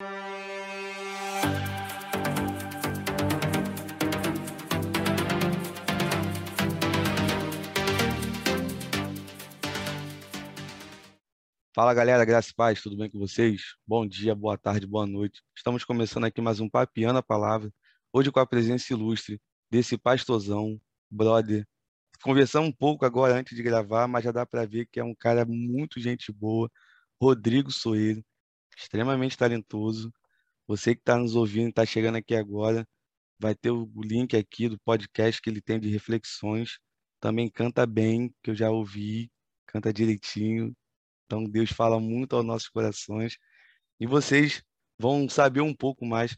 Fala galera, graças e paz, tudo bem com vocês? Bom dia, boa tarde, boa noite. Estamos começando aqui mais um Papiando a Palavra, hoje com a presença ilustre desse pastorzão, brother. Conversamos um pouco agora antes de gravar, mas já dá para ver que é um cara muito gente boa, Rodrigo Soeiro, extremamente talentoso. Você que está nos ouvindo, está chegando aqui agora, vai ter o link aqui do podcast que ele tem de reflexões. Também canta bem, que eu já ouvi, canta direitinho, então, Deus fala muito aos nossos corações e vocês vão saber um pouco mais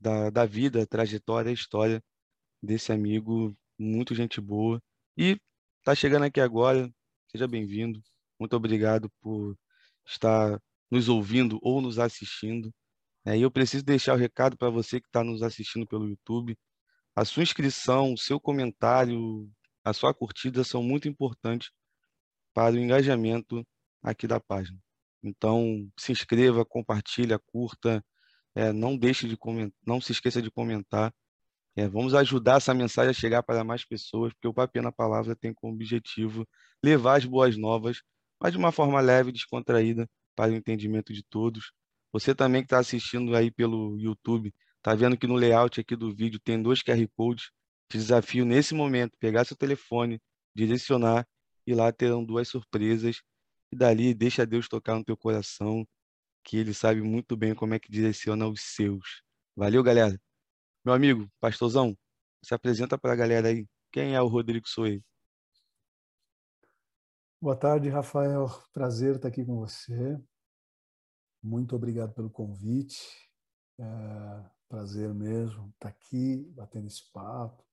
da, da vida, trajetória, história desse amigo, muito gente boa. E está chegando aqui agora, seja bem-vindo. Muito obrigado por estar nos ouvindo ou nos assistindo. É, e eu preciso deixar o recado para você que está nos assistindo pelo YouTube. A sua inscrição, o seu comentário, a sua curtida são muito importantes para o engajamento aqui da página. Então, se inscreva, compartilha, curta, é, não deixe de comentar, não se esqueça de comentar. É, vamos ajudar essa mensagem a chegar para mais pessoas, porque o Papel na Palavra tem como objetivo levar as boas novas, mas de uma forma leve, descontraída, para o entendimento de todos. Você também que está assistindo aí pelo YouTube, está vendo que no layout aqui do vídeo tem dois QR Codes. Te desafio nesse momento, pegar seu telefone, direcionar e lá terão duas surpresas e dali deixa Deus tocar no teu coração, que ele sabe muito bem como é que direciona os seus. Valeu, galera. Meu amigo, pastorzão, se apresenta para a galera aí. Quem é o Rodrigo Soei? Boa tarde, Rafael. Prazer estar aqui com você. Muito obrigado pelo convite. É prazer mesmo estar aqui, batendo esse papo.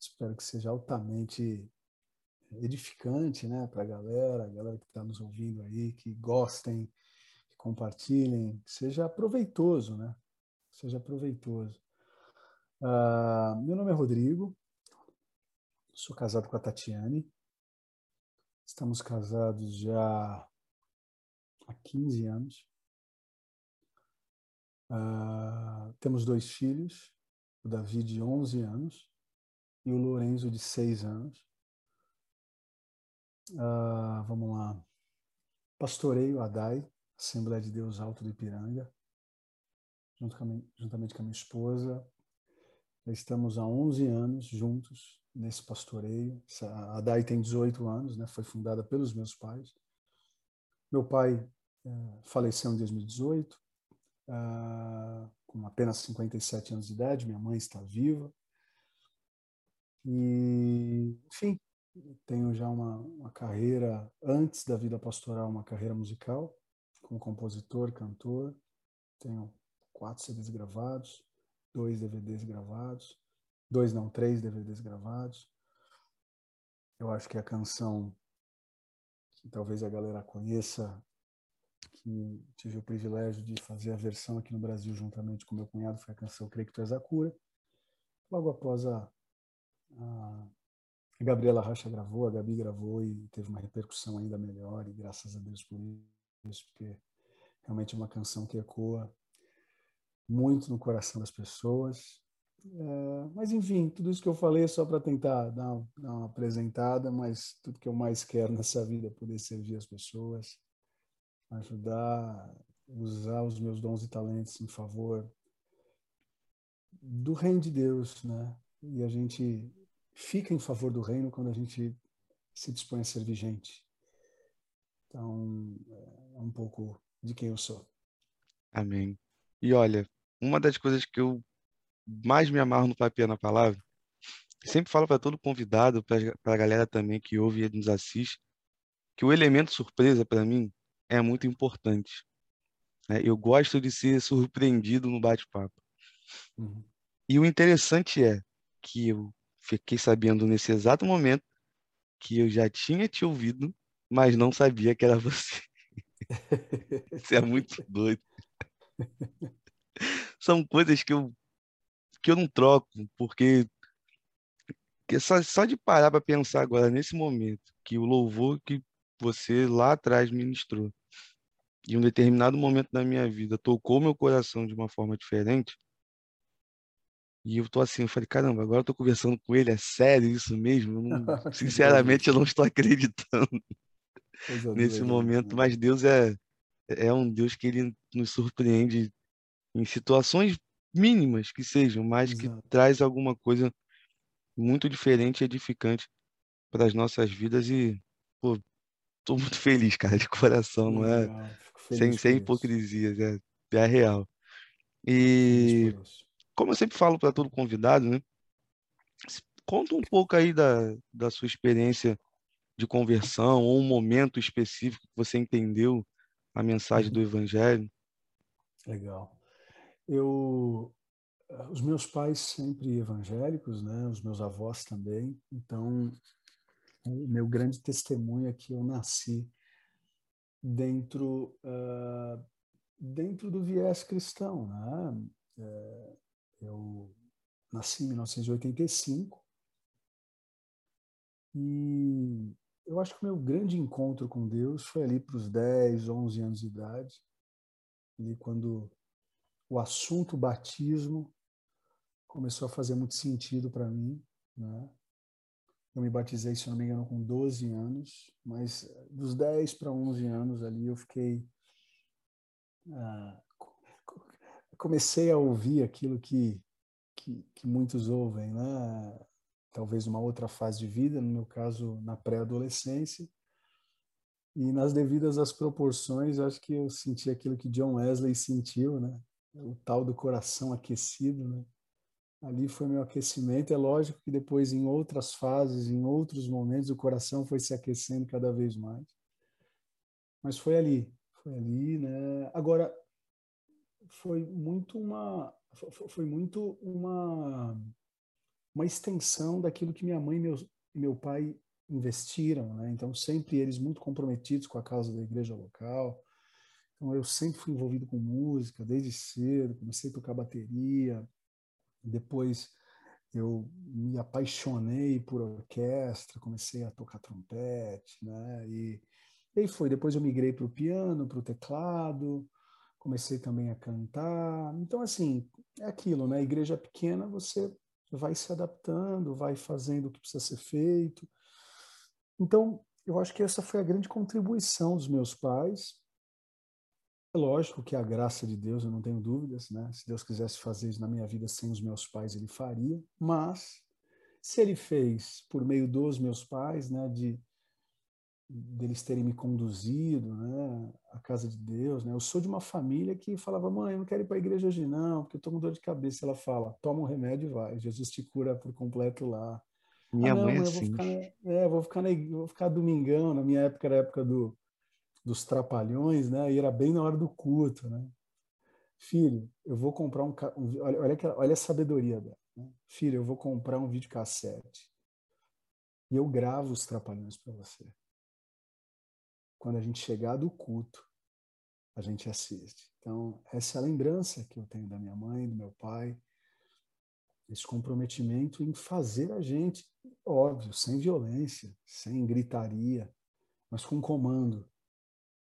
Espero que seja altamente edificante né, para a galera, a galera que está nos ouvindo aí, que gostem, que compartilhem, que seja proveitoso, né? Seja proveitoso. Uh, meu nome é Rodrigo, sou casado com a Tatiane, estamos casados já há 15 anos. Uh, temos dois filhos, o Davi de 11 anos e o Lorenzo de 6 anos. Uh, vamos lá. Pastoreio Adai, Assembleia de Deus Alto do Ipiranga, junto com minha, juntamente com a minha esposa. Já estamos há 11 anos juntos nesse pastoreio. A Adai tem 18 anos, né? foi fundada pelos meus pais. Meu pai uh, faleceu em 2018, uh, com apenas 57 anos de idade. Minha mãe está viva. E, enfim, tenho já uma, uma carreira, antes da vida pastoral, uma carreira musical, como compositor, cantor. Tenho quatro CDs gravados, dois DVDs gravados, dois não, três DVDs gravados. Eu acho que a canção que talvez a galera conheça, que tive o privilégio de fazer a versão aqui no Brasil juntamente com meu cunhado, foi a canção Creio que Tu És a Cura. Logo após a, a Gabriela Rocha gravou, a Gabi gravou e teve uma repercussão ainda melhor, e graças a Deus por isso, porque realmente é uma canção que ecoa muito no coração das pessoas. É, mas, enfim, tudo isso que eu falei é só para tentar dar dar uma apresentada, mas tudo que eu mais quero nessa vida é poder servir as pessoas, ajudar, usar os meus dons e talentos em favor do reino de Deus, né? E a gente fica em favor do reino quando a gente se dispõe a servir gente. Então, é um pouco de quem eu sou. Amém. E olha, uma das coisas que eu mais me amarro no papel na palavra, sempre falo para todo convidado, para a galera também que ouve e nos assiste, que o elemento surpresa para mim é muito importante. Né? Eu gosto de ser surpreendido no bate-papo. Uhum. E o interessante é que eu fiquei sabendo nesse exato momento que eu já tinha te ouvido, mas não sabia que era você. Isso é muito doido. São coisas que eu, que eu não troco, porque que só, só de parar para pensar agora, nesse momento, que o louvor que você lá atrás ministrou, em um determinado momento da minha vida tocou meu coração de uma forma diferente, e eu tô assim, eu falei, caramba, agora eu tô conversando com ele, é sério isso mesmo? Eu não, sinceramente, eu não estou acreditando nesse momento, mas Deus é, é um Deus que ele nos surpreende em situações mínimas que sejam, mas Exato. que traz alguma coisa muito diferente e edificante para as nossas vidas e, pô, tô muito feliz, cara, de coração, não é? Sem, sem hipocrisias, é, é real. E como eu sempre falo para todo convidado, né? Conta um pouco aí da, da sua experiência de conversão ou um momento específico que você entendeu a mensagem do uhum. Evangelho. Legal. Eu, os meus pais sempre evangélicos, né? Os meus avós também. Então, o meu grande testemunho é que eu nasci dentro uh, dentro do viés cristão, né? É, eu nasci em 1985 e eu acho que o meu grande encontro com Deus foi ali para os 10, 11 anos de idade, ali quando o assunto batismo começou a fazer muito sentido para mim, né? Eu me batizei, se não me engano, com 12 anos, mas dos 10 para 11 anos ali eu fiquei ah, comecei a ouvir aquilo que, que, que, muitos ouvem, né? talvez uma outra fase de vida, no meu caso, na pré-adolescência. E nas devidas às proporções, acho que eu senti aquilo que John Wesley sentiu, né? o tal do coração aquecido. Né? Ali foi meu aquecimento. É lógico que depois, em outras fases, em outros momentos, o coração foi se aquecendo cada vez mais. Mas foi ali, foi ali, né? Agora, foi muito uma foi muito uma uma extensão daquilo que minha mãe e meu, meu pai investiram, né? Então sempre eles muito comprometidos com a causa da igreja local. Então eu sempre fui envolvido com música desde cedo, comecei a tocar bateria, depois eu me apaixonei por orquestra, comecei a tocar trompete, né? E, e aí foi, depois eu migrei para o piano, para o teclado, comecei também a cantar. Então, assim, é aquilo, né? Igreja pequena, você vai se adaptando, vai fazendo o que precisa ser feito. Então, eu acho que essa foi a grande contribuição dos meus pais. É lógico que a graça de Deus, eu não tenho dúvidas, né? Se Deus quisesse fazer isso na minha vida sem os meus pais, ele faria. Mas, se ele fez por meio dos meus pais, né? De deles terem me conduzido né, à casa de Deus. Né? Eu sou de uma família que falava, mãe, eu não quero ir para a igreja hoje não, porque eu estou com dor de cabeça. Ela fala, toma um remédio e vai, Jesus te cura por completo lá. Minha ah, não, mãe é assim. Vou ficar, é, vou ficar, na, vou ficar domingão, na minha época era a época do, dos trapalhões, né? E era bem na hora do culto, né? Filho, eu vou comprar um, um olha, olha, olha a sabedoria dela. Né? Filho, eu vou comprar um videocassete e eu gravo os trapalhões para você quando a gente chegar do culto, a gente assiste. Então, essa é a lembrança que eu tenho da minha mãe, do meu pai, esse comprometimento em fazer a gente, óbvio, sem violência, sem gritaria, mas com comando.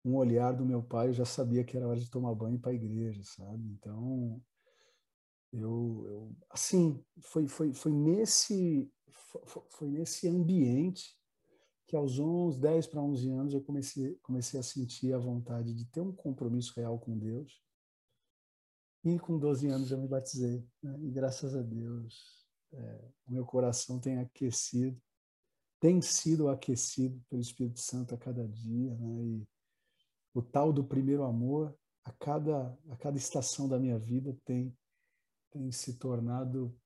Um olhar do meu pai, eu já sabia que era hora de tomar banho para a igreja, sabe? Então, eu, eu assim, foi, foi, foi, nesse, foi, nesse ambiente que aos 11, 10 para 11 anos eu comecei, comecei a sentir a vontade de ter um compromisso real com Deus. E com 12 anos eu me batizei. Né? E graças a Deus, é, o meu coração tem aquecido, tem sido aquecido pelo Espírito Santo a cada dia. Né? E o tal do primeiro amor, a cada, a cada estação da minha vida, tem, tem se tornado.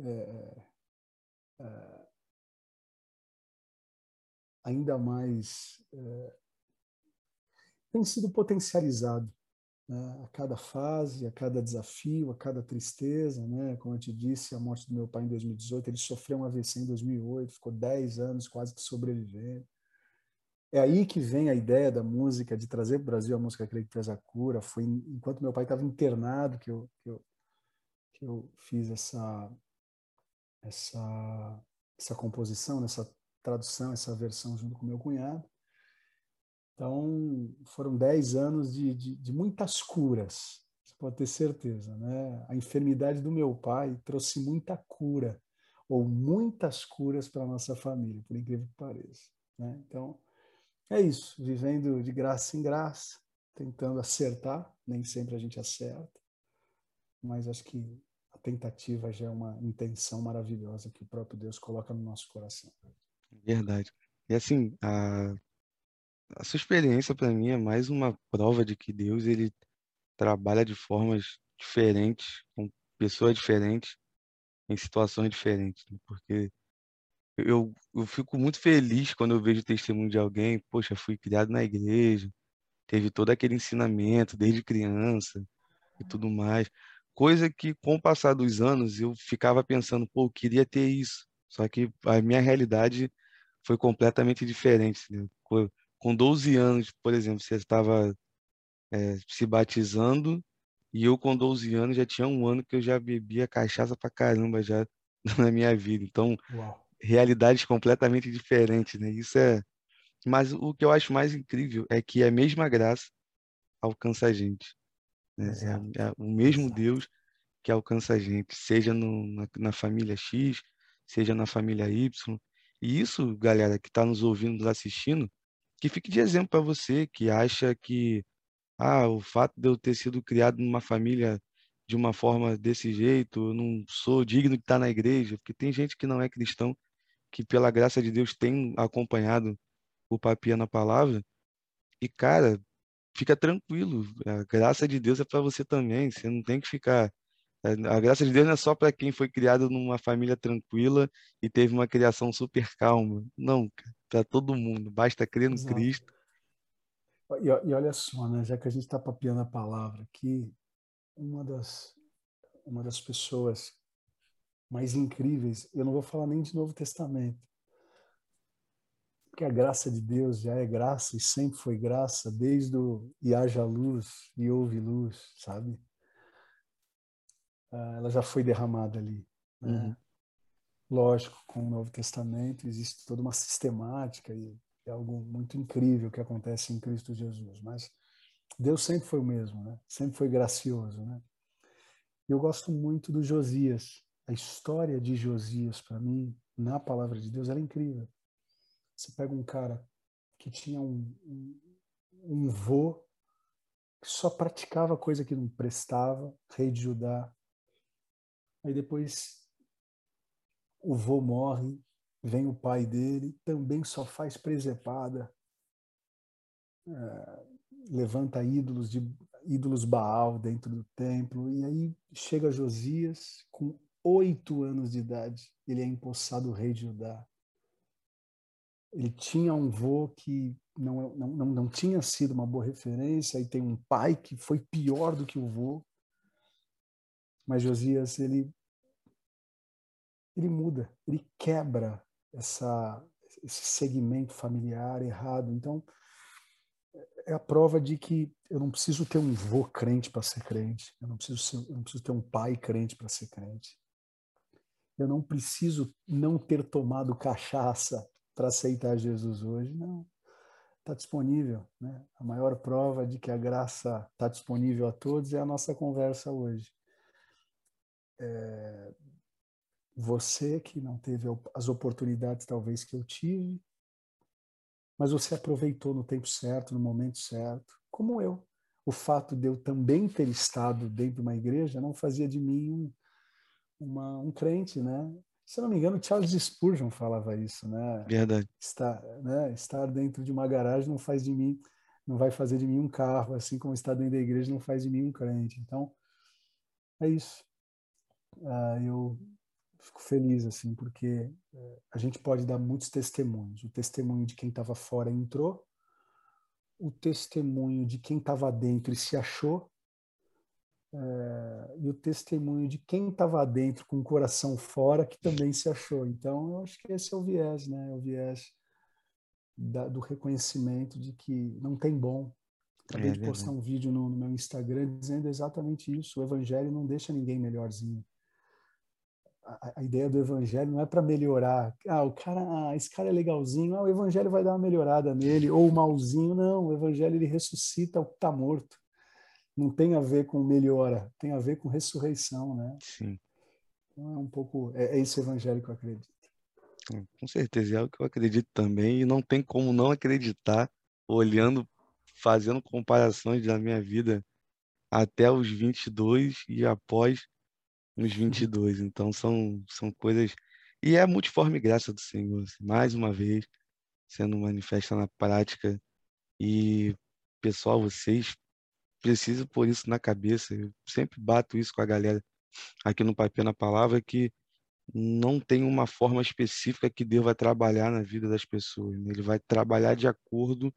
É, é, ainda mais é, tem sido potencializado né? a cada fase, a cada desafio, a cada tristeza, né? Como eu te disse, a morte do meu pai em 2018, ele sofreu um AVC em 2008, ficou 10 anos quase que sobrevivendo. É aí que vem a ideia da música, de trazer para o Brasil a música que Traz a Cura. Foi enquanto meu pai estava internado que eu, que eu, que eu fiz essa, essa, essa composição, essa tradução, essa versão junto com meu cunhado. Então, foram dez anos de, de, de muitas curas, você pode ter certeza. Né? A enfermidade do meu pai trouxe muita cura, ou muitas curas para a nossa família, por incrível que pareça. Né? Então, é isso, vivendo de graça em graça, tentando acertar, nem sempre a gente acerta, mas acho que a tentativa já é uma intenção maravilhosa que o próprio Deus coloca no nosso coração. Verdade. E assim, a, a sua experiência para mim é mais uma prova de que Deus ele trabalha de formas diferentes, com pessoas diferentes, em situações diferentes, né? porque eu, eu fico muito feliz quando eu vejo o testemunho de alguém, poxa, fui criado na igreja, teve todo aquele ensinamento desde criança e tudo mais. Coisa que, com o passar dos anos, eu ficava pensando, pô, eu queria ter isso. Só que a minha realidade foi completamente diferente. Né? Com 12 anos, por exemplo, você estava é, se batizando e eu com 12 anos já tinha um ano que eu já bebia cachaça pra caramba já na minha vida. Então, Uau. Realidades completamente diferentes, né? Isso é. Mas o que eu acho mais incrível é que a mesma graça alcança a gente. Né? É, é, o mesmo Exato. Deus que alcança a gente, seja no, na, na, família X, seja na família Y. E isso, galera, que está nos ouvindo, nos assistindo, que fique de exemplo para você que acha que ah, o fato de eu ter sido criado numa família de uma forma desse jeito, eu não sou digno de estar na igreja, porque tem gente que não é cristão, que pela graça de Deus tem acompanhado o papia na palavra. E cara, fica tranquilo, a graça de Deus é para você também, você não tem que ficar a graça de Deus não é só para quem foi criado numa família tranquila e teve uma criação super calma. Não, para todo mundo. Basta crer no Exato. Cristo e, e olha só, né, já que a gente está papiando a palavra aqui, uma das, uma das pessoas mais incríveis, eu não vou falar nem de Novo Testamento, porque a graça de Deus já é graça e sempre foi graça, desde o e haja luz e houve luz, sabe? Ah, ela já foi derramada ali. Né? Uhum. Lógico, com o Novo Testamento existe toda uma sistemática e é algo muito incrível que acontece em Cristo Jesus. Mas Deus sempre foi o mesmo, né? Sempre foi gracioso, né? Eu gosto muito do Josias. A história de Josias, para mim, na palavra de Deus, era é incrível. Você pega um cara que tinha um, um, um vô que só praticava coisa que não prestava, rei de Judá. Aí depois o vô morre, Vem o pai dele, também só faz presepada, é, levanta ídolos de ídolos Baal dentro do templo. E aí chega Josias com oito anos de idade, ele é empossado rei de Judá. Ele tinha um vô que não, não, não, não tinha sido uma boa referência, e tem um pai que foi pior do que o vô. Mas Josias, ele, ele muda, ele quebra essa, esse segmento familiar errado. Então, é a prova de que eu não preciso ter um vô crente para ser crente, eu não preciso, ser, eu não preciso ter um pai crente para ser crente. Eu não preciso não ter tomado cachaça para aceitar Jesus hoje, não. Está disponível. Né? A maior prova de que a graça está disponível a todos é a nossa conversa hoje. É, você que não teve as oportunidades talvez que eu tive, mas você aproveitou no tempo certo, no momento certo, como eu. O fato de eu também ter estado dentro de uma igreja não fazia de mim um, uma, um crente, né? Se não me engano, Charles Spurgeon falava isso, né? Verdade. Estar, né? estar dentro de uma garagem não faz de mim, não vai fazer de mim um carro, assim como estar dentro da igreja não faz de mim um crente. Então, é isso. Uh, eu fico feliz assim porque é, a gente pode dar muitos testemunhos o testemunho de quem estava fora entrou o testemunho de quem estava dentro e se achou é, e o testemunho de quem estava dentro com o coração fora que também se achou. Então eu acho que esse é o viés né? É o viés da, do reconhecimento de que não tem bom. Acabei é, de postar um vídeo no, no meu Instagram dizendo exatamente isso. O evangelho não deixa ninguém melhorzinho. A, a, ideia do evangelho não é para melhorar. Ah, o cara, ah, esse cara é legalzinho, ah, o evangelho vai dar uma melhorada nele, ou o malzinho. Não, o evangelho ele ressuscita o que está morto. Não tem a ver com melhora, tem a ver com ressurreição, né? Sim. Então é um pouco, é, é esse evangelho que eu acredito. Com certeza, é o que eu acredito também, e não tem como não acreditar, olhando, fazendo comparações da minha vida até os 22 e após os 22. Então são, são coisas. E é a multiforme graça do Senhor, assim, mais uma vez, sendo manifesta na prática. E, pessoal, vocês precisam pôr isso na cabeça. Eu sempre bato isso com a galera aqui no Papel na Palavra, que não tem uma forma específica que Deus vai trabalhar na vida das pessoas. Né? Ele vai trabalhar de acordo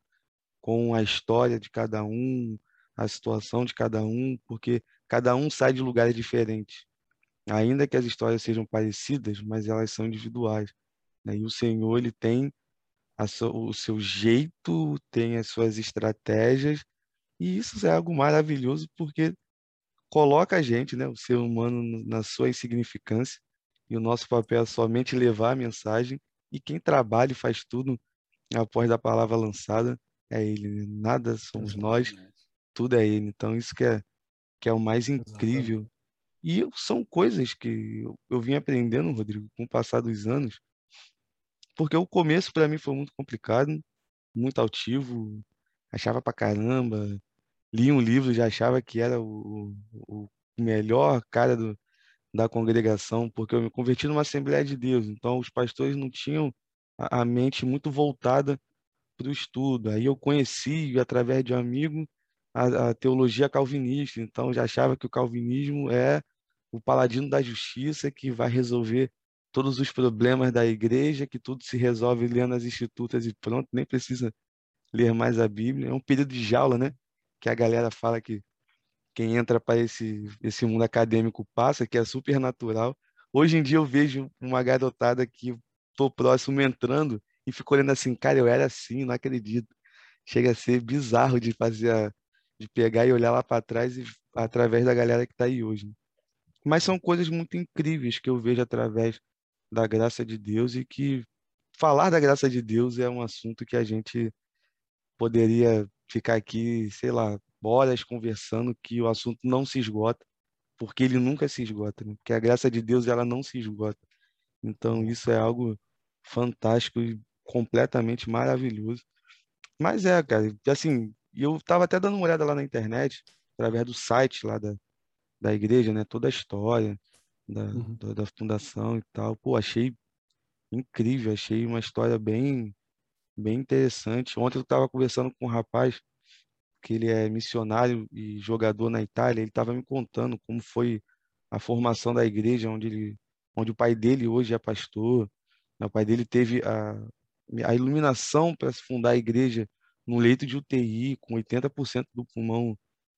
com a história de cada um, a situação de cada um, porque cada um sai de lugares diferentes. Ainda que as histórias sejam parecidas, mas elas são individuais. Né? E o Senhor ele tem so, o seu jeito, tem as suas estratégias, e isso é algo maravilhoso porque coloca a gente, né, o ser humano, na sua insignificância, e o nosso papel é somente levar a mensagem, e quem trabalha e faz tudo após da palavra lançada é Ele. Né? Nada somos nós, tudo é Ele. Então, isso que é, que é o mais incrível. E são coisas que eu, eu vim aprendendo, Rodrigo, com o passar dos anos, porque o começo para mim foi muito complicado, muito altivo, achava pra caramba, li um livro, já achava que era o, o melhor cara do, da congregação, porque eu me converti numa Assembleia de Deus, então os pastores não tinham a, a mente muito voltada para o estudo. Aí eu conheci, através de um amigo, a, a, teologia calvinista, então já achava que o calvinismo é o paladino da justiça que vai resolver todos os problemas da igreja, que tudo se resolve lendo as institutas e pronto, nem precisa ler mais a Bíblia. É um período de jaula, né? Que a galera fala que quem entra para esse, esse mundo acadêmico passa, que é super natural. Hoje em dia eu vejo uma garotada que tô próximo entrando e fico olhando assim, cara, eu era assim, não acredito. Chega a ser bizarro de fazer, a, de pegar e olhar lá para trás e através da galera que está aí hoje. Mas são coisas muito incríveis que eu vejo através da graça de Deus e que falar da graça de Deus é um assunto que a gente poderia ficar aqui, sei lá, horas conversando que o assunto não se esgota, porque ele nunca se esgota, né? porque a graça de Deus ela não se esgota. Então isso é algo fantástico e completamente maravilhoso. Mas é, cara, assim, eu estava até dando uma olhada lá na internet, através do site lá da, da igreja, né? Toda a história da, uhum. da, da, fundação e tal. Pô, achei incrível, achei uma história bem, bem interessante. Ontem eu estava conversando com um rapaz que ele é missionário e jogador na Itália. Ele estava me contando como foi a formação da igreja, onde ele, onde o pai dele hoje é pastor. Né? O pai dele teve a, a iluminação para se fundar a igreja no leito de UTI, com 80% do pulmão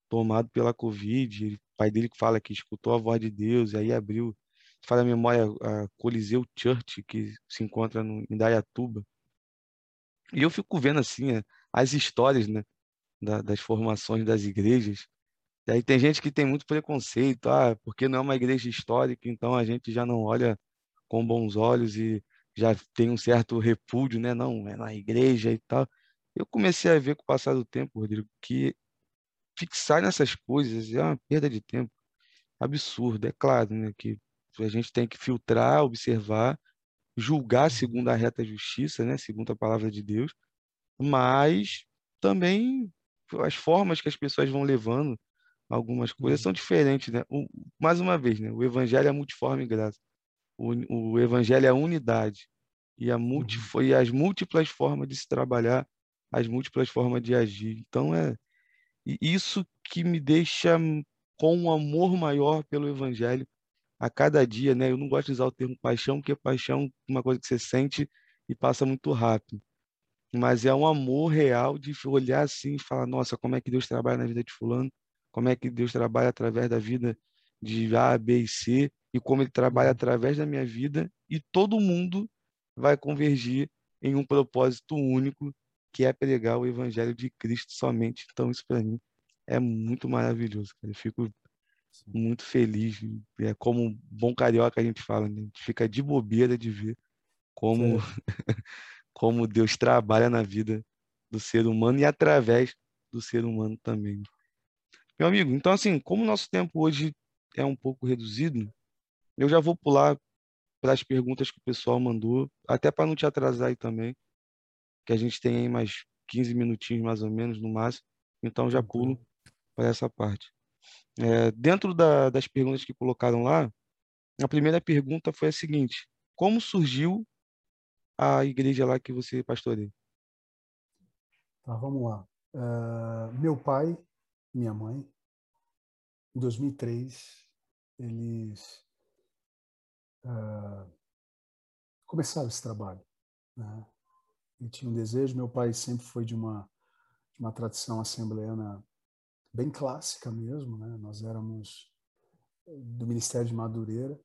tomado pela Covid. O pai dele fala que escutou a voz de Deus, e aí abriu, fala a memória, a Coliseu Church, que se encontra no, em Dayatuba. E eu fico vendo assim as histórias né, da, das formações das igrejas. E aí tem gente que tem muito preconceito, ah, porque não é uma igreja histórica, então a gente já não olha com bons olhos e já tem um certo repúdio, né? Não, é na igreja e tal. Eu comecei a ver com o passar do tempo, Rodrigo, que fixar nessas coisas é uma perda de tempo absurda. É claro, né, que a gente tem que filtrar, observar, julgar segundo a reta justiça, né, segundo a palavra de Deus, mas também as formas que as pessoas vão levando algumas coisas uhum. são diferentes, né? O, mais uma vez, né, o evangelho é multiforme graça. O, o evangelho é a unidade e, a multi, uhum. e as múltiplas formas de se trabalhar, as múltiplas formas de agir. Então é isso que me deixa com um amor maior pelo evangelho a cada dia, né? Eu não gosto de usar o termo paixão, porque paixão é uma coisa que você sente e passa muito rápido. Mas é um amor real de olhar assim e falar, nossa, como é que Deus trabalha na vida de fulano? Como é que Deus trabalha através da vida de A, B e C? E como ele trabalha uhum. através da minha vida e todo mundo vai convergir em um propósito único, que é pregar o evangelho de Cristo somente. Então, isso para mim é muito maravilhoso. Cara. Eu fico. Muito feliz. É como bom carioca a gente fala, né? a gente fica de bobeira de ver como, como Deus trabalha na vida do ser humano e através do ser humano também. Meu amigo, então assim, como o nosso tempo hoje é um pouco reduzido, eu já vou pular para as perguntas que o pessoal mandou, até para não te atrasar aí também, que a gente tem aí mais 15 minutinhos mais ou menos no máximo, então já pulo para essa parte. É, dentro da, das perguntas que colocaram lá, a primeira pergunta foi a seguinte: como surgiu a igreja lá que você pastoreia? Tá, vamos lá. Uh, meu pai, minha mãe, em 2003, eles uh, começaram esse trabalho. Né? E tinha um desejo. Meu pai sempre foi de uma, de uma tradição assembleana bem clássica mesmo. Né? Nós éramos do Ministério de Madureira.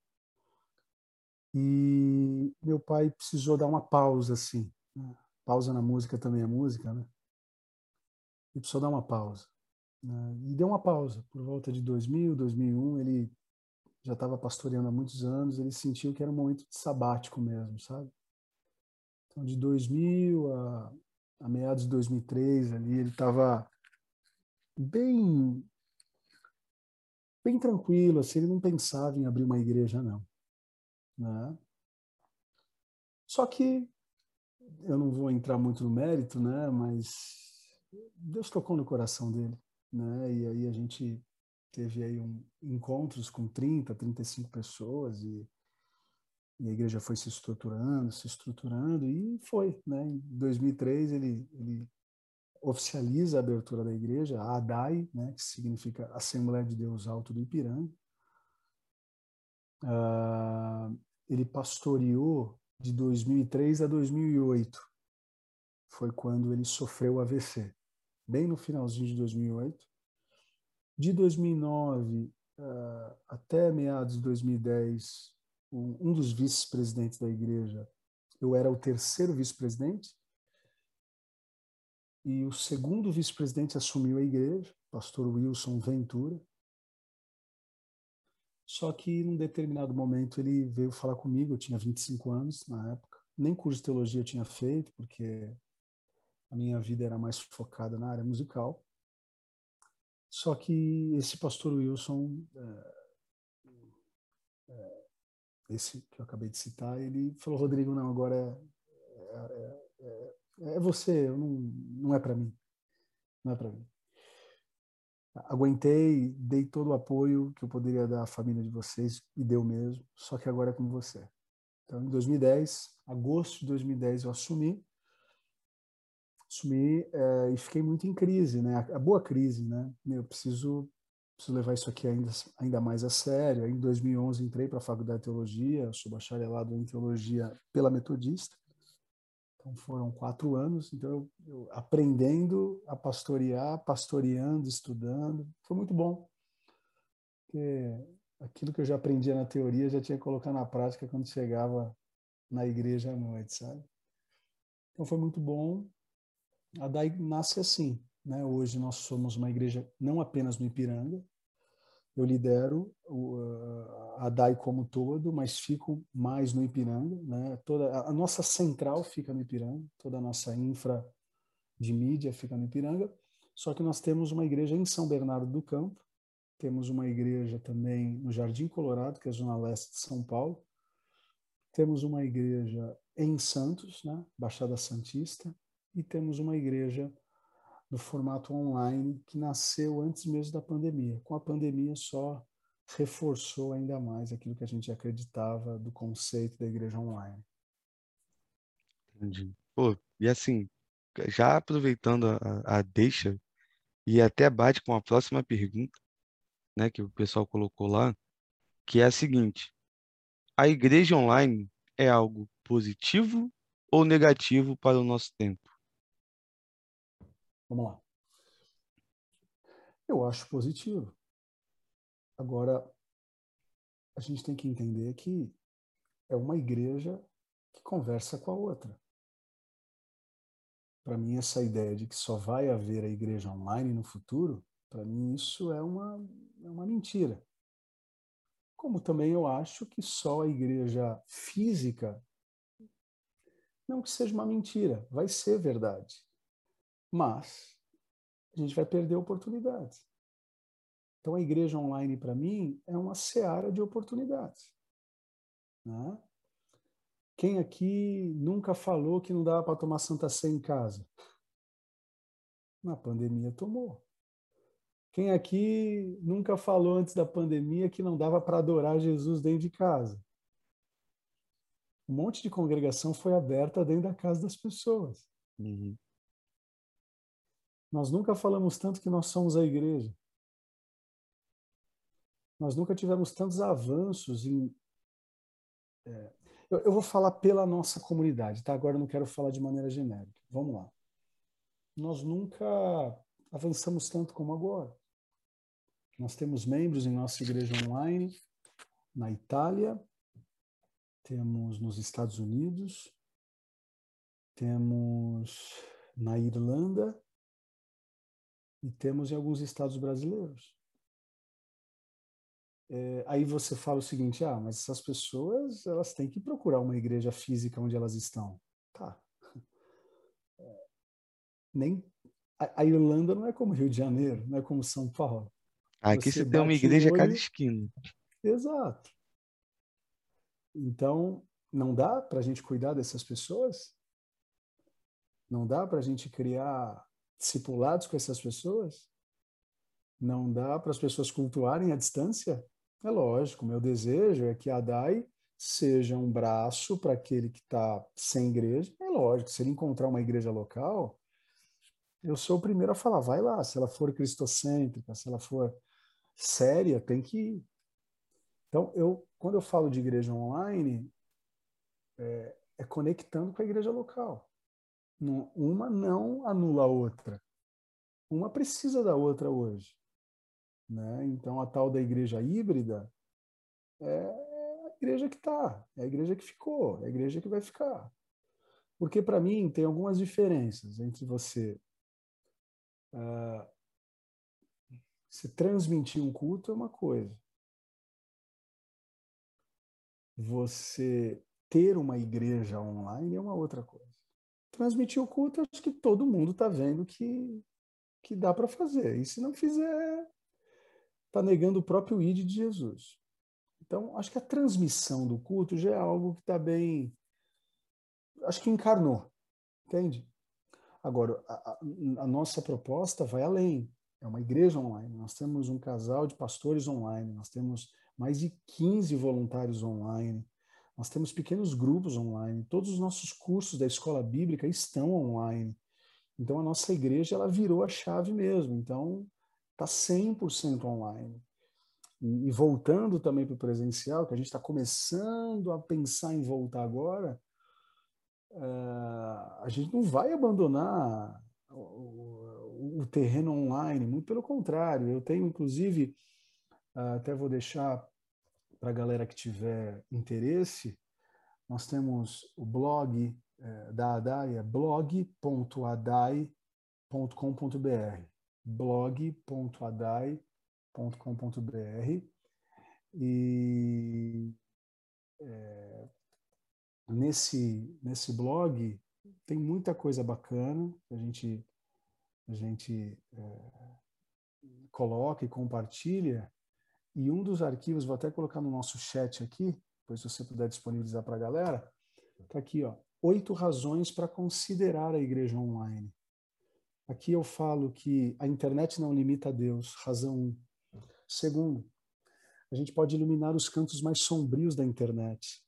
E meu pai precisou dar uma pausa, assim. Né? Pausa na música também é música, né? E precisou dar uma pausa. Né? E deu uma pausa. Por volta de 2000, 2001, ele já estava pastoreando há muitos anos, ele sentiu que era um momento de sabático mesmo, sabe? Então, de 2000 a, a meados de 2003, ali, ele estava bem bem tranquilo, assim, ele não pensava em abrir uma igreja, não. Né? Só que eu não vou entrar muito no mérito, né? Mas Deus tocou no coração dele, né? E aí a gente teve aí um, encontros com 30, 35 pessoas e, e a igreja foi se estruturando, se estruturando e foi, né? Em 2003 ele, ele oficializa a abertura da igreja, a ADAI, né? Que significa Assembleia de Deus Alto do Ipiranga. Uh, ele pastoreou de 2003 a 2008. Foi quando ele sofreu AVC, bem no finalzinho de 2008. De 2009 uh, ah, até meados de 2010, um, um dos vice-presidentes da igreja, eu era o terceiro vice-presidente, e o segundo vice-presidente assumiu a igreja, pastor Wilson Ventura. Só que num determinado momento ele veio falar comigo, eu tinha 25 anos na época, nem curso de teologia eu tinha feito, porque a minha vida era mais focada na área musical. Só que esse pastor Wilson, é, é, esse que eu acabei de citar, ele falou: Rodrigo, não, agora é, é, é, é você, não, não é para mim. Não é para mim. Aguentei, dei todo o apoio que eu poderia dar à família de vocês e deu mesmo, só que agora é com você. Então, em 2010, agosto de 2010, eu assumi assumi é, e fiquei muito em crise, né? A, a boa crise, né? Eu preciso, preciso levar isso aqui ainda, ainda mais a sério. Em 2011 entrei para a Faculdade de Teologia, sou bacharelado em Teologia pela Metodista. Então foram quatro anos, então eu, eu aprendendo a pastorear, pastoreando, estudando, foi muito bom. Porque aquilo que eu já aprendia na teoria já tinha que colocar na prática quando chegava na igreja à noite, sabe? Então foi muito bom a DAI nasce assim. Né? Hoje nós somos uma igreja não apenas no Ipiranga, eu lidero a DAI como todo, mas fico mais no Ipiranga. Né? Toda, a nossa central fica no Ipiranga, toda a nossa infra de mídia fica no Ipiranga, só que nós temos uma igreja em São Bernardo do Campo, temos uma igreja também no Jardim Colorado, que é a zona leste de São Paulo, temos uma igreja em Santos, né? Baixada Santista, e temos uma igreja no formato online que nasceu antes mesmo da pandemia. Com a pandemia só reforçou ainda mais aquilo que a gente acreditava do conceito da igreja online. Entendi. Pô, e assim, já aproveitando a, a deixa e até bate com a próxima pergunta, né, que o pessoal colocou lá, que é a seguinte: a igreja online é algo positivo ou negativo para o nosso tempo? Vamos lá. Eu acho positivo. Agora, a gente tem que entender que é uma igreja que conversa com a outra. Para mim, essa ideia de que só vai haver a igreja online no futuro, para mim isso é uma, é uma mentira. como também eu acho que só a igreja física, não que seja uma mentira, vai ser verdade. Mas a gente vai perder oportunidades. Então a igreja online, para mim, é uma seara de oportunidades. Né? Quem aqui nunca falou que não dava para tomar Santa Ceia em casa? Na pandemia tomou. Quem aqui nunca falou antes da pandemia que não dava para adorar Jesus dentro de casa? Um monte de congregação foi aberta dentro da casa das pessoas. Uhum. Nós nunca falamos tanto que nós somos a igreja. Nós nunca tivemos tantos avanços em. É, eu, eu, vou falar pela nossa comunidade, tá? Agora eu não quero falar de maneira genérica. Vamos lá. Nós nunca avançamos tanto como agora. Nós temos membros em nossa igreja online na Itália, temos nos Estados Unidos, temos na Irlanda e temos em alguns estados brasileiros. É, aí você fala o seguinte, ah, mas essas pessoas elas têm que procurar uma igreja física onde elas estão. Tá. É, nem a, a Irlanda não é como Rio de Janeiro, não é como São Paulo. Aqui você, você tem uma igreja a cada esquina. Exato. Então, não dá para a gente cuidar dessas pessoas? Não dá para a gente criar discipulados com essas pessoas? Não dá para as pessoas cultuarem à distância? É lógico, meu desejo é que a DAI seja um braço para aquele que está sem igreja. É lógico, se ele encontrar uma igreja local, eu sou o primeiro a falar, vai lá, se ela for cristocêntrica, se ela for séria, tem que ir. Então, eu, quando eu falo de igreja online, é, é conectando com a igreja local. Uma não anula a outra. Uma precisa da outra hoje. Né? Então, a tal da igreja híbrida é a igreja que está, é a igreja que ficou, é a igreja que vai ficar. Porque, para mim, tem algumas diferenças entre você uh, se transmitir um culto é uma coisa. Você ter uma igreja online é uma outra coisa. Transmitir o culto, acho que todo mundo está vendo que, que dá para fazer. E se não fizer, está negando o próprio ID de Jesus. Então, acho que a transmissão do culto já é algo que está bem. Acho que encarnou, entende? Agora, a, a, nossa proposta vai além é uma igreja online. Nós temos um casal de pastores online, nós temos mais de 15 voluntários online, nós temos pequenos grupos online, todos os nossos cursos da escola bíblica estão online. Então a nossa igreja ela virou a chave mesmo. Então está 100% online. E, e, voltando também para o presencial, que a gente está começando a pensar em voltar agora, uh, a gente não vai abandonar o, o, terreno online, muito pelo contrário. Eu tenho, inclusive, ah, até vou deixar para a galera que tiver interesse, nós temos o blog é, da ADAI, é blog.adai.com.br blog.adai.com.br e é, nesse, nesse blog tem muita coisa bacana que a gente, a gente é, coloca e compartilha. E um dos arquivos, vou até colocar no nosso chat aqui, depois se você puder disponibilizar para a galera, está aqui, ó, oito razões para considerar a igreja online. Aqui eu falo que a internet não limita a Deus, razão um. Segundo, a gente pode iluminar os cantos mais sombrios da internet.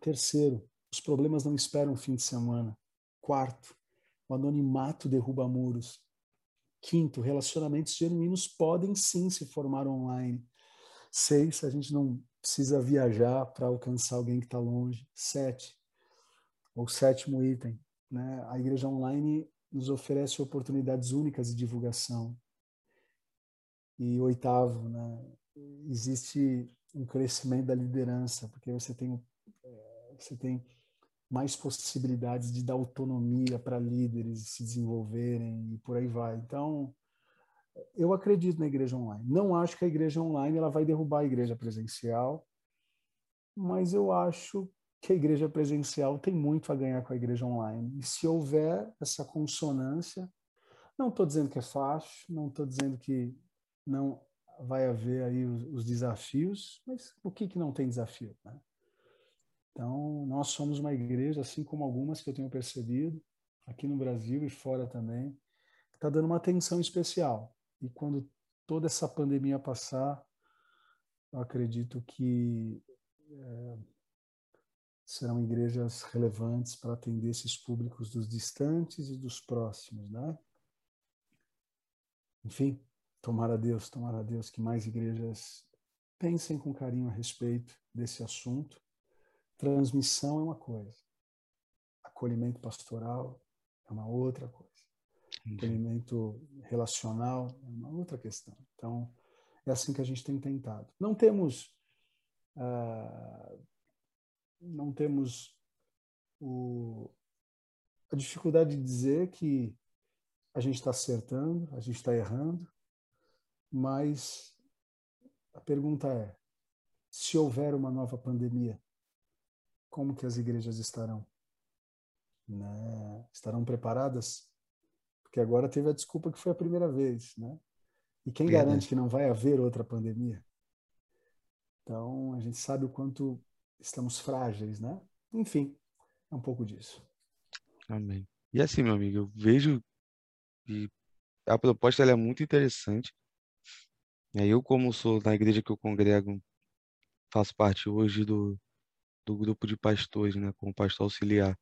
Terceiro, os problemas não esperam fim de semana. Quarto, o anonimato derruba muros. Quinto, relacionamentos genuínos podem sim se formar online. Seis, a gente não precisa viajar para alcançar alguém que está longe. Sete, o sétimo item, né? a igreja online nos oferece oportunidades únicas de divulgação. E oitavo, né? existe um crescimento da liderança, porque você tem, eh, você tem mais possibilidades de dar autonomia para líderes se desenvolverem e por aí vai. Então, eu acredito na igreja online. Não acho que a igreja online ela vai derrubar a igreja presencial, mas eu acho que a igreja presencial tem muito a ganhar com a igreja online. E se houver essa consonância, não estou dizendo que é fácil, não estou dizendo que não vai haver aí os, os desafios, mas o que, que não tem desafio? Né? Então, nós somos uma igreja, assim como algumas que eu tenho percebido, aqui no Brasil e fora também, que está dando uma atenção especial. E quando toda essa pandemia passar, eu acredito que é, serão igrejas relevantes para atender esses públicos dos distantes e dos próximos, né? Enfim, tomara Deus, tomara Deus que mais igrejas pensem com carinho a respeito desse assunto. Transmissão é uma coisa, acolhimento pastoral é uma outra coisa, acolhimento relacional é uma outra questão. Então, é assim que a gente tem tentado. Não temos ah, não temos o, a dificuldade de dizer que a gente está acertando, a gente está errando, mas a pergunta é: se houver uma nova pandemia, como que as igrejas estarão? Né? Estarão preparadas? Porque agora teve a desculpa que foi a primeira vez, né? E quem garante que não vai haver outra pandemia? Então, a gente sabe o quanto estamos frágeis, né? Enfim, é um pouco disso. Amém. E assim, meu amigo, eu vejo que a proposta é muito interessante. Eu, como sou na igreja que eu congrego, faço parte hoje do, do grupo de pastores, né, como pastor auxiliar.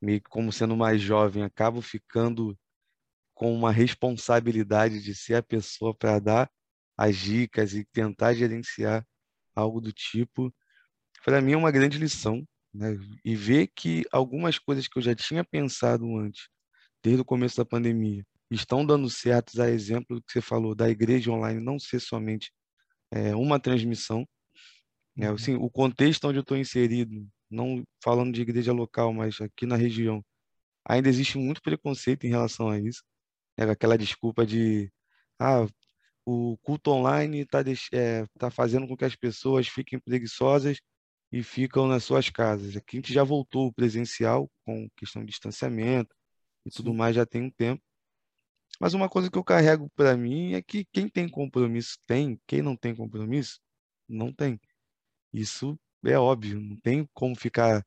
Meio que como sendo mais jovem, acabo ficando com uma responsabilidade de ser a pessoa para dar as dicas e tentar gerenciar algo do tipo para mim é uma grande lição, né? E ver que algumas coisas que eu já tinha pensado antes, desde o começo da pandemia, estão dando certos, a exemplo do que você falou, da igreja online não ser somente é, uma transmissão. Né? Uhum. Assim, o contexto onde eu estou inserido, não falando de igreja local, mas aqui na região, ainda existe muito preconceito em relação a isso. Né? Aquela desculpa de, ah, o culto online está é, tá fazendo com que as pessoas fiquem preguiçosas e ficam nas suas casas. Aqui a gente já voltou presencial com questão de distanciamento e tudo Sim. mais já tem um tempo. Mas uma coisa que eu carrego para mim é que quem tem compromisso tem, quem não tem compromisso não tem. Isso é óbvio, não tem como ficar,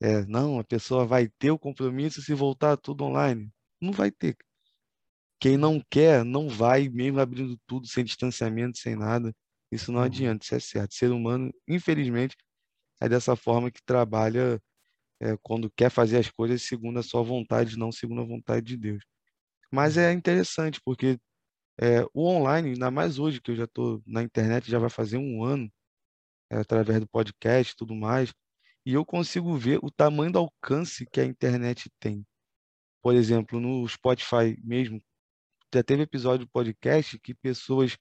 é, não, a pessoa vai ter o compromisso se voltar tudo online. Não vai ter. Quem não quer, não vai, mesmo abrindo tudo sem distanciamento, sem nada. Isso não uhum. adianta, isso é certo. Ser humano, infelizmente, é dessa forma que trabalha é, quando quer fazer as coisas segundo a sua vontade, não segundo a vontade de Deus. Mas é interessante, porque é, o online, ainda mais hoje que eu já estou na internet, já vai fazer um ano, é, através do podcast e tudo mais, e eu consigo ver o tamanho do alcance que a internet tem. Por exemplo, no Spotify mesmo, já teve episódio do podcast que pessoas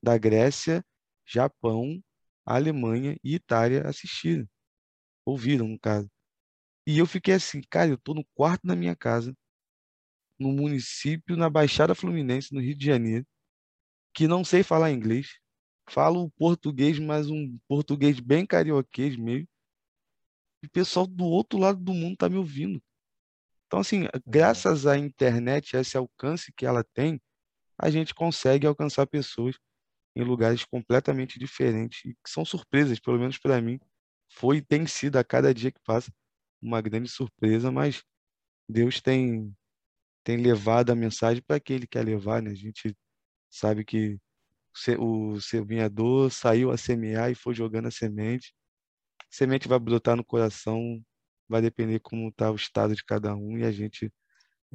da Grécia, Japão, Alemanha e Itália assistiram. Ouviram, no caso. E eu fiquei assim, cara, eu tô no quarto da minha casa, no município, na Baixada Fluminense, no Rio de Janeiro, que não sei falar inglês, falo português, mas um português bem carioquês mesmo. E o pessoal do outro lado do mundo tá me ouvindo. Então, assim, graças à internet, a esse alcance que ela tem, a gente consegue alcançar pessoas em lugares completamente diferentes e que são surpresas, pelo menos para mim, foi e tem sido a cada dia que passa uma grande surpresa, mas Deus tem tem levado a mensagem para quem ele quer levar, né? A gente sabe que o semeador saiu a semear e foi jogando a semente. A semente vai brotar no coração, vai depender como está o estado de cada um e a gente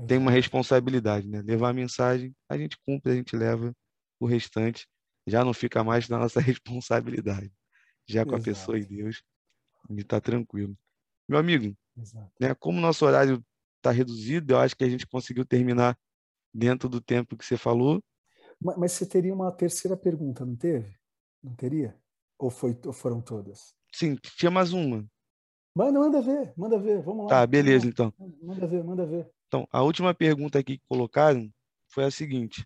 tem uma responsabilidade, né? Levar a mensagem, a gente cumpre, a gente leva o restante já não fica mais na nossa responsabilidade. Já com Exato. a pessoa e Deus, e está tranquilo. Meu amigo, né, como o nosso horário está reduzido, eu acho que a gente conseguiu terminar dentro do tempo que você falou. Mas, você teria uma terceira pergunta, não teve? Não teria? Ou, foi, ou foram todas? Sim, tinha mais uma. Manda, manda ver, manda ver, vamos lá. Tá, beleza, então. Manda ver, manda ver. Então, a última pergunta aqui que colocaram foi a seguinte: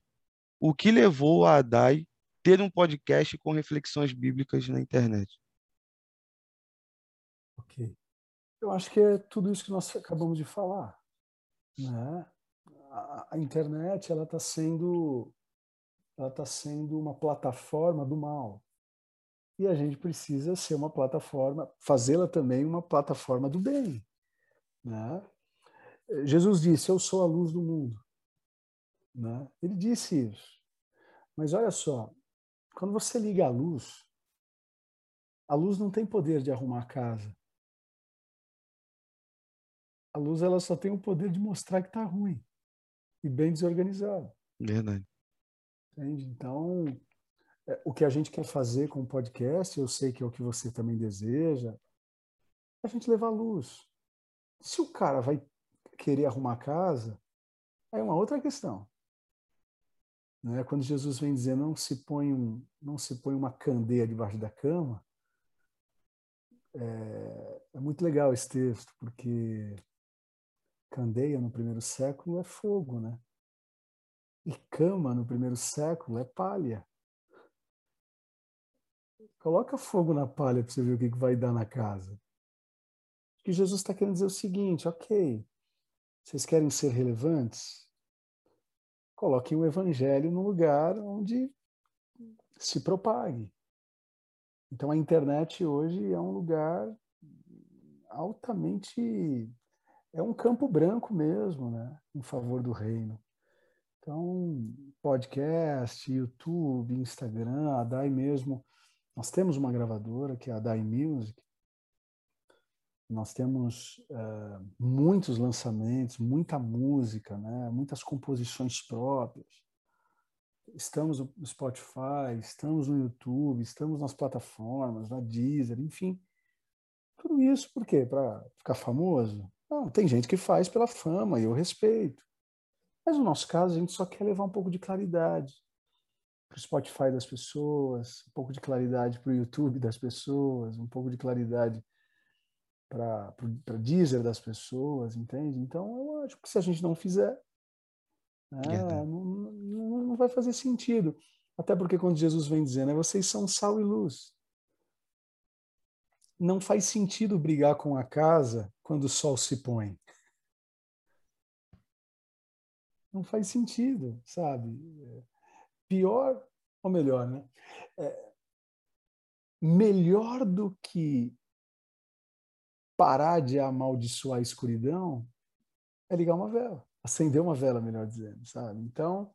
o que levou a Adai ter um podcast com reflexões bíblicas na internet? Ok. Eu acho que é tudo isso que nós acabamos de falar. Né? A, a internet ela está sendo ela está sendo uma plataforma do mal e a gente precisa ser uma plataforma, fazê-la também uma plataforma do bem. Né? Jesus disse: Eu sou a luz do mundo. Né? Ele disse isso. Mas olha só, quando você liga a luz, a luz não tem poder de arrumar a casa. A luz ela só tem o poder de mostrar que está ruim e bem desorganizado. Verdade. Entende? Então, é, o que a gente quer fazer com o podcast, eu sei que é o que você também deseja, é a gente levar luz. Se o cara vai querer arrumar a casa, é uma outra questão. Né? Quando Jesus vem dizer não se põe um, não se põe uma candeia debaixo da cama, é, é muito legal esse texto porque candeia no primeiro século é fogo, né? E cama no primeiro século é palha. Coloca fogo na palha para você ver o que, vai dar na casa. Que Jesus está querendo dizer o seguinte: ok, vocês querem ser relevantes? Coloquem o evangelho no lugar onde se propague. Então a internet hoje é um lugar altamente é um campo branco mesmo, né, em favor do reino. Então, podcast, YouTube, Instagram, a DAI mesmo. Nós temos uma gravadora que é a DAI Music. Nós temos uh, muitos lançamentos, muita música, né? muitas composições próprias. Estamos no Spotify, estamos no YouTube, estamos nas plataformas, na Deezer, enfim. Tudo isso por quê? Para ficar famoso? Não, tem gente que faz pela fama e eu respeito. Mas no nosso caso, a gente só quer levar um pouco de claridade para o Spotify das pessoas, um pouco de claridade para o YouTube das pessoas, um pouco de claridade para o Deezer das pessoas, entende? Então, eu acho que se a gente não fizer, é, não, não, não, vai fazer sentido. Até porque quando Jesus vem dizendo, né, vocês são sal e luz. Não faz sentido brigar com a casa quando o sol se põe. Não faz sentido, sabe? Pior, ou melhor, né? É, melhor do que parar de amaldiçoar a escuridão é ligar uma vela, acender uma vela, melhor dizendo, sabe? Então,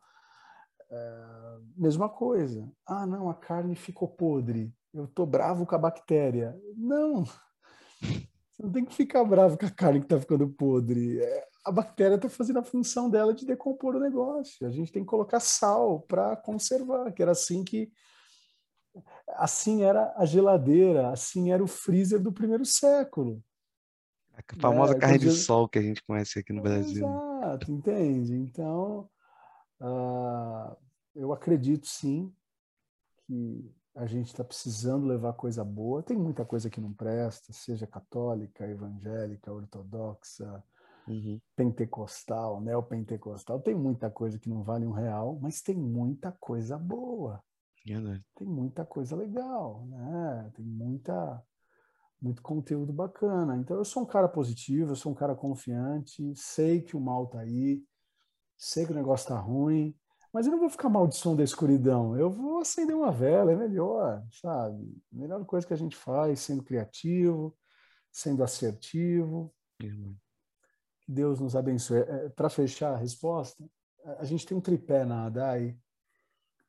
é, mesma coisa. Ah, não, a carne ficou podre. Eu tô bravo com a bactéria. Não, não tem que ficar bravo com a carne que está ficando podre. É, a bactéria está fazendo a função dela de decompor o negócio. A gente tem que colocar sal para conservar, que era assim que assim era a geladeira, assim era o freezer do primeiro século. A famosa é, carne de sol que a gente conhece aqui no Brasil. Exato, entende? Então, uh, eu acredito sim que a gente está precisando levar coisa boa. Tem muita coisa que não presta, seja católica, evangélica, ortodoxa, uhum. pentecostal, neopentecostal. Tem muita coisa que não vale um real, mas tem muita coisa boa. Tem muita coisa legal, né? Tem muita muito conteúdo bacana. Então eu sou um cara positivo, eu sou um cara confiante, sei que o mal tá aí, sei que o negócio tá ruim, mas eu não vou ficar maldição da escuridão. Eu vou acender uma vela, é melhor, sabe? Melhor coisa que a gente faz, sendo criativo, sendo assertivo. Uhum. Deus nos abençoe. É, Para fechar a resposta, a gente tem um tripé na ADAI.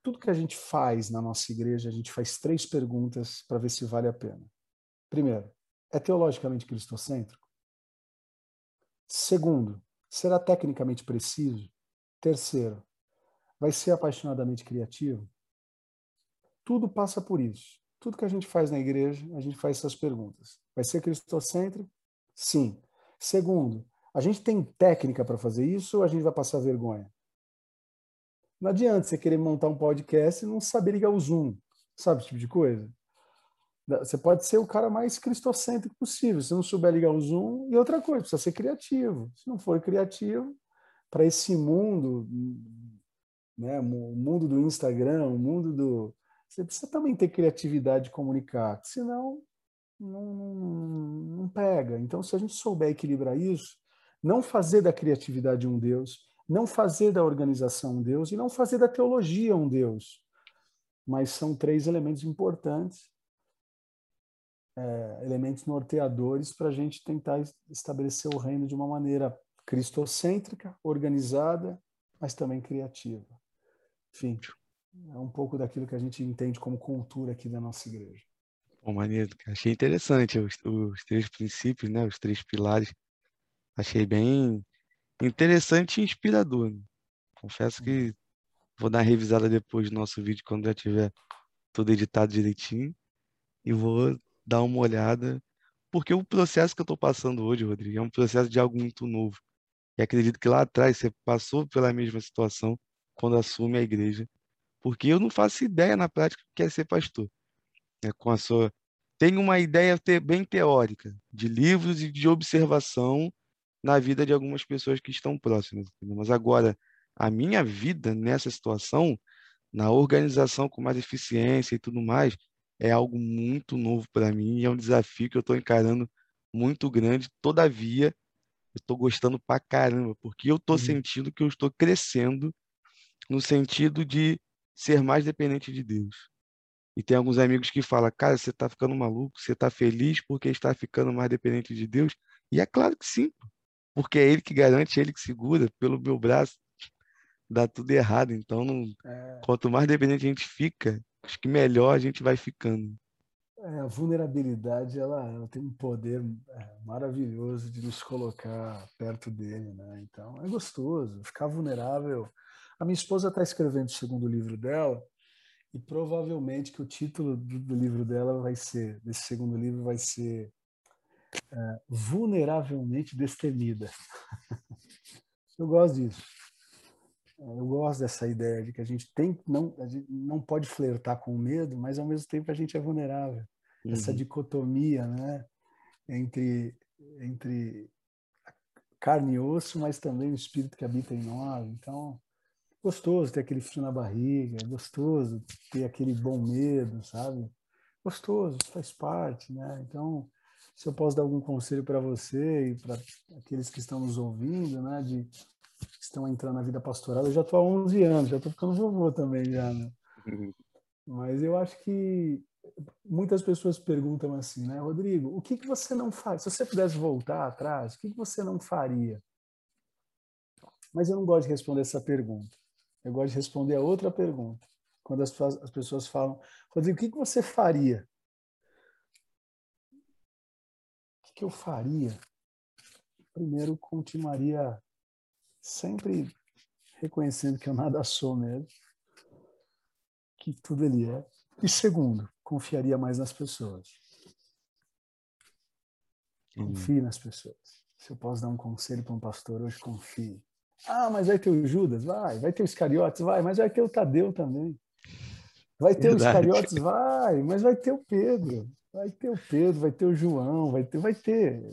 Tudo que a gente faz na nossa igreja, a gente faz três perguntas para ver se vale a pena. Primeiro, é teologicamente cristocêntrico? Segundo, será tecnicamente preciso? Terceiro, vai ser apaixonadamente criativo? Tudo passa por isso. Tudo que a gente faz na igreja, a gente faz essas perguntas. Vai ser cristocêntrico? Sim. Segundo, a gente tem técnica para fazer isso ou a gente vai passar vergonha? Não adianta você querer montar um podcast e não saber ligar o Zoom, sabe esse tipo de coisa? Você pode ser o cara mais cristocêntrico possível, se não souber ligar o Zoom. E outra coisa, precisa ser criativo. Se não for criativo, para esse mundo né? O mundo do Instagram, o mundo do. Você precisa também ter criatividade de comunicar, senão não, não, pega. Então, se a gente souber equilibrar isso, não fazer da criatividade um Deus, não fazer da organização um Deus e não fazer da teologia um Deus. Mas são três elementos importantes, é, elementos norteadores para a gente tentar estabelecer o reino de uma maneira cristocêntrica, organizada, mas também criativa. Enfim, é um pouco daquilo que a gente entende como cultura aqui da nossa igreja. Bom, maneiro. Achei interessante os, os três princípios, né? Os três pilares. Achei bem interessante e inspirador. Né? Confesso que vou dar uma revisada depois do nosso vídeo, quando já tiver tudo editado direitinho. E vou dar uma olhada. Porque o processo que eu estou passando hoje, Rodrigo, é um processo de algo muito novo. E acredito que lá atrás você passou pela mesma situação quando assume a igreja. Porque eu não faço ideia na prática do que é ser pastor. É, com a sua... Tenho uma ideia bem teórica de livros e de observação na vida de algumas pessoas que estão próximas. Mas agora, a minha vida nessa situação, na organização com mais eficiência e tudo mais, é algo muito novo para mim e é um desafio que eu estou encarando muito grande. Todavia, eu estou gostando pra caramba, porque eu estou uhum. sentindo que eu estou crescendo no sentido de ser mais dependente de Deus. E tem alguns amigos que falam, cara, você está ficando maluco, você está feliz porque está ficando mais dependente de Deus? E é claro que sim porque é ele que garante, ele que segura, pelo meu braço dá tudo errado. Então, não... é... quanto mais dependente a gente fica, acho que melhor a gente vai ficando. É, a vulnerabilidade ela, ela, tem um poder é, maravilhoso de nos colocar perto dele, né? Então é gostoso ficar vulnerável. A minha esposa está escrevendo o segundo livro dela e provavelmente que o título do, do livro dela vai ser desse segundo livro vai ser é, vulneravelmente destemida. Eu gosto disso. Eu gosto dessa ideia de que a gente tem não a gente não pode flertar com o medo, mas ao mesmo tempo a gente é vulnerável. Uhum. Essa dicotomia, né, entre entre carne e osso, mas também o espírito que habita em nós. Então, gostoso ter aquele frio na barriga, é gostoso ter aquele bom medo, sabe? Gostoso, faz parte, né? Então, se eu posso dar algum conselho para você e para aqueles que estão nos ouvindo, né, de estão entrando na vida pastoral, eu já estou há 11 anos, já estou ficando vovô também já, né? Mas eu acho que muitas pessoas perguntam assim, né, Rodrigo, o que que você não faz? Se você pudesse voltar atrás, o que que você não faria? Mas eu não gosto de responder essa pergunta. Eu gosto de responder a outra pergunta. Quando as, as pessoas falam, Rodrigo, o que que você faria? que eu faria? Primeiro, continuaria sempre reconhecendo que eu nada sou mesmo, que tudo ele é. E segundo, confiaria mais nas pessoas. Confie nas pessoas. Se eu posso dar um conselho para um pastor hoje, confie. Ah, mas vai ter o Judas? Vai. Vai ter os Iscariotes? Vai. Mas vai ter o Tadeu também. Vai ter Verdade. os Iscariotes? Vai. Mas vai ter o Pedro. Vai ter o Pedro, vai ter o João, vai ter, vai ter.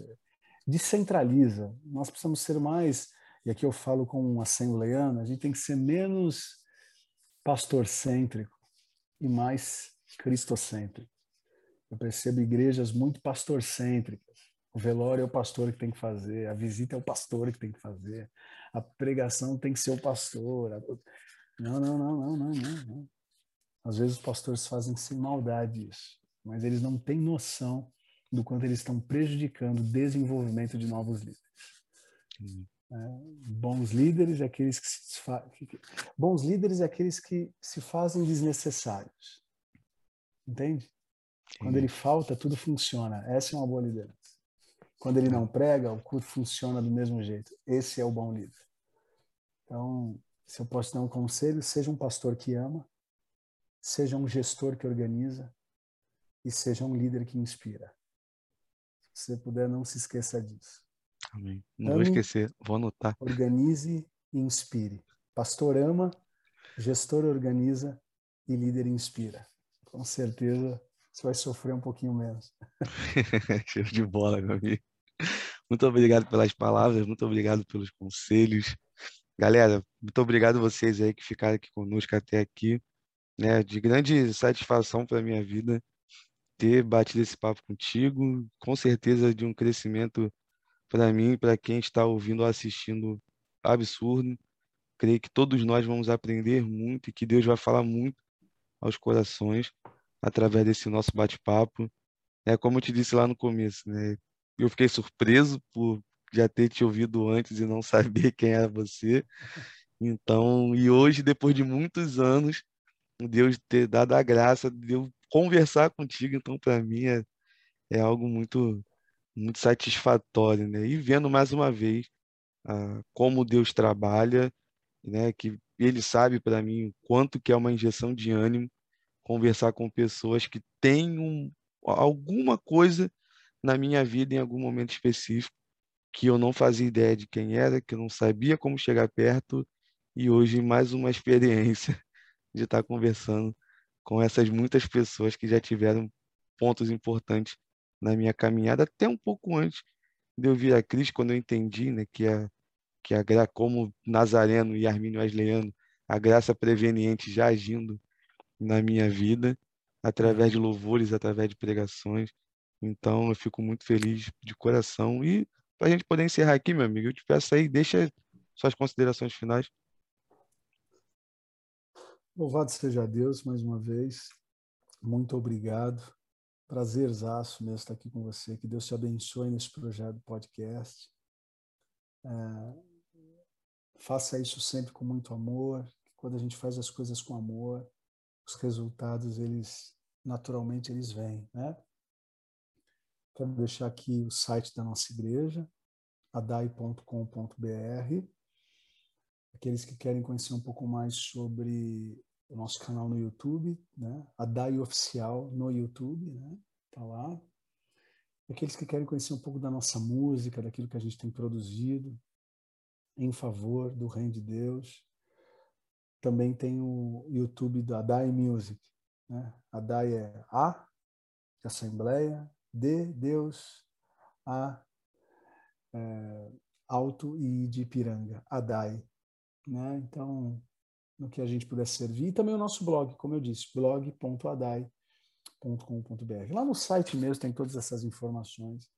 Descentraliza. Nós precisamos ser mais, e aqui eu falo com um assembleiano, a gente tem que ser menos pastor-cêntrico e mais cristocêntrico. Eu percebo igrejas muito pastor-cêntricas. O velório é o pastor que tem que fazer, a visita é o pastor que tem que fazer, a pregação tem que ser o pastor. Não, não, não, não, não, não. não. Às vezes os pastores fazem sem maldade isso mas eles não têm noção do quanto eles estão prejudicando o desenvolvimento de novos líderes. Uhum. É, bons líderes é aqueles que se bons líderes é aqueles que se fazem desnecessários. Entende? Quando ele falta, tudo funciona. Essa é uma boa liderança. Quando ele não prega, o culto funciona do mesmo jeito. Esse é o bom líder. Então, se eu posso dar um conselho, seja um pastor que ama, seja um gestor que organiza, e seja um líder que inspira. Se você puder, não se esqueça disso. Amém. Não Ame, vou esquecer, vou anotar. Organize e inspire. Pastor ama, gestor organiza e líder inspira. Com certeza você vai sofrer um pouquinho menos. Show de bola, meu amigo. Muito obrigado pelas palavras, muito obrigado pelos conselhos. Galera, muito obrigado vocês aí que ficaram aqui conosco até aqui, né? De grande satisfação para minha vida ter batido esse papo contigo, com certeza de um crescimento para mim, para quem está ouvindo ou assistindo absurdo. Creio que todos nós vamos aprender muito e que Deus vai falar muito aos corações através desse nosso bate-papo. É como eu te disse lá no começo, né? Eu fiquei surpreso por já ter te ouvido antes e não saber quem era você. Então, e hoje, depois de muitos anos, Deus ter dado a graça de eu conversar contigo, então para mim é, é algo muito muito satisfatório, né? E vendo mais uma vez ah, como Deus trabalha, né? Que Ele sabe para mim o quanto que é uma injeção de ânimo conversar com pessoas que têm um, alguma coisa na minha vida em algum momento específico que eu não fazia ideia de quem era, que eu não sabia como chegar perto e hoje mais uma experiência de estar conversando com essas muitas pessoas que já tiveram pontos importantes na minha caminhada, até um pouco antes de eu vir a Cristo, quando eu entendi né, que, a, que a como Nazareno e Armínio Wesleyano, a graça preveniente já agindo na minha vida, através de louvores, através de pregações. Então, eu fico muito feliz de coração. E para a gente poder encerrar aqui, meu amigo, eu te peço aí, deixa suas considerações finais. Louvado seja Deus mais uma vez. Muito obrigado. Prazerzaço mesmo estar aqui com você. Que Deus te abençoe nesse projeto podcast. É, faça isso sempre com muito amor. Quando a gente faz as coisas com amor, os resultados, eles naturalmente eles vêm, né? Quero deixar aqui o site da nossa igreja, adai.com.br. Aqueles que querem conhecer um pouco mais sobre o nosso canal no YouTube, né? A DAI Oficial no YouTube, né? Tá lá. Aqueles que querem conhecer um pouco da nossa música, daquilo que a gente tem produzido em favor do Reino de Deus. Também tem o YouTube da DAI Music, né? A DAI é A, de Assembleia, D, Deus, A, é, Alto e de Ipiranga, a DAI. Né? Então, no que a gente puder servir. E também o nosso blog, como eu disse, blog.adai.com.br. Lá no site mesmo tem todas essas informações.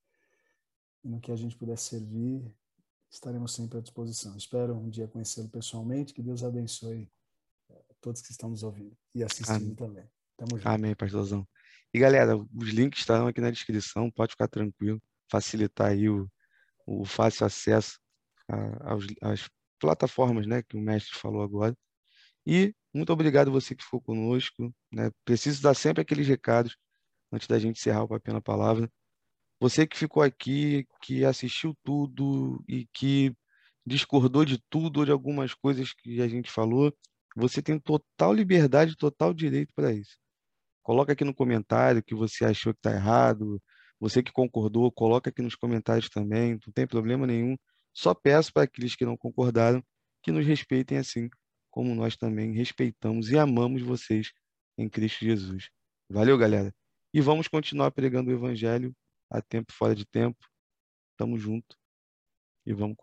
E no que a gente puder servir, estaremos sempre à disposição. Espero um dia conhecê-lo pessoalmente. Que Deus abençoe eh, todos que estão nos ouvindo e assistindo Amém. também. Tamo junto. Amém, pastorzão. E galera, os links estarão aqui na descrição, pode ficar tranquilo, facilitar aí o, o fácil acesso às plataformas né, que o mestre falou agora. E muito obrigado você que ficou conosco. Né? Preciso dar sempre aqueles recados antes da gente encerrar o papel na palavra. Você que ficou aqui, que assistiu tudo e que discordou de tudo ou de algumas coisas que a gente falou, você tem total liberdade, total direito para isso. Coloca aqui no comentário que você achou que está errado. Você que concordou, coloca aqui nos comentários também, não tem problema nenhum. Só peço para aqueles que não concordaram que nos respeitem assim como nós também respeitamos e amamos vocês em Cristo Jesus. Valeu, galera. E vamos continuar pregando o evangelho a tempo fora de tempo. Tamo junto e vamos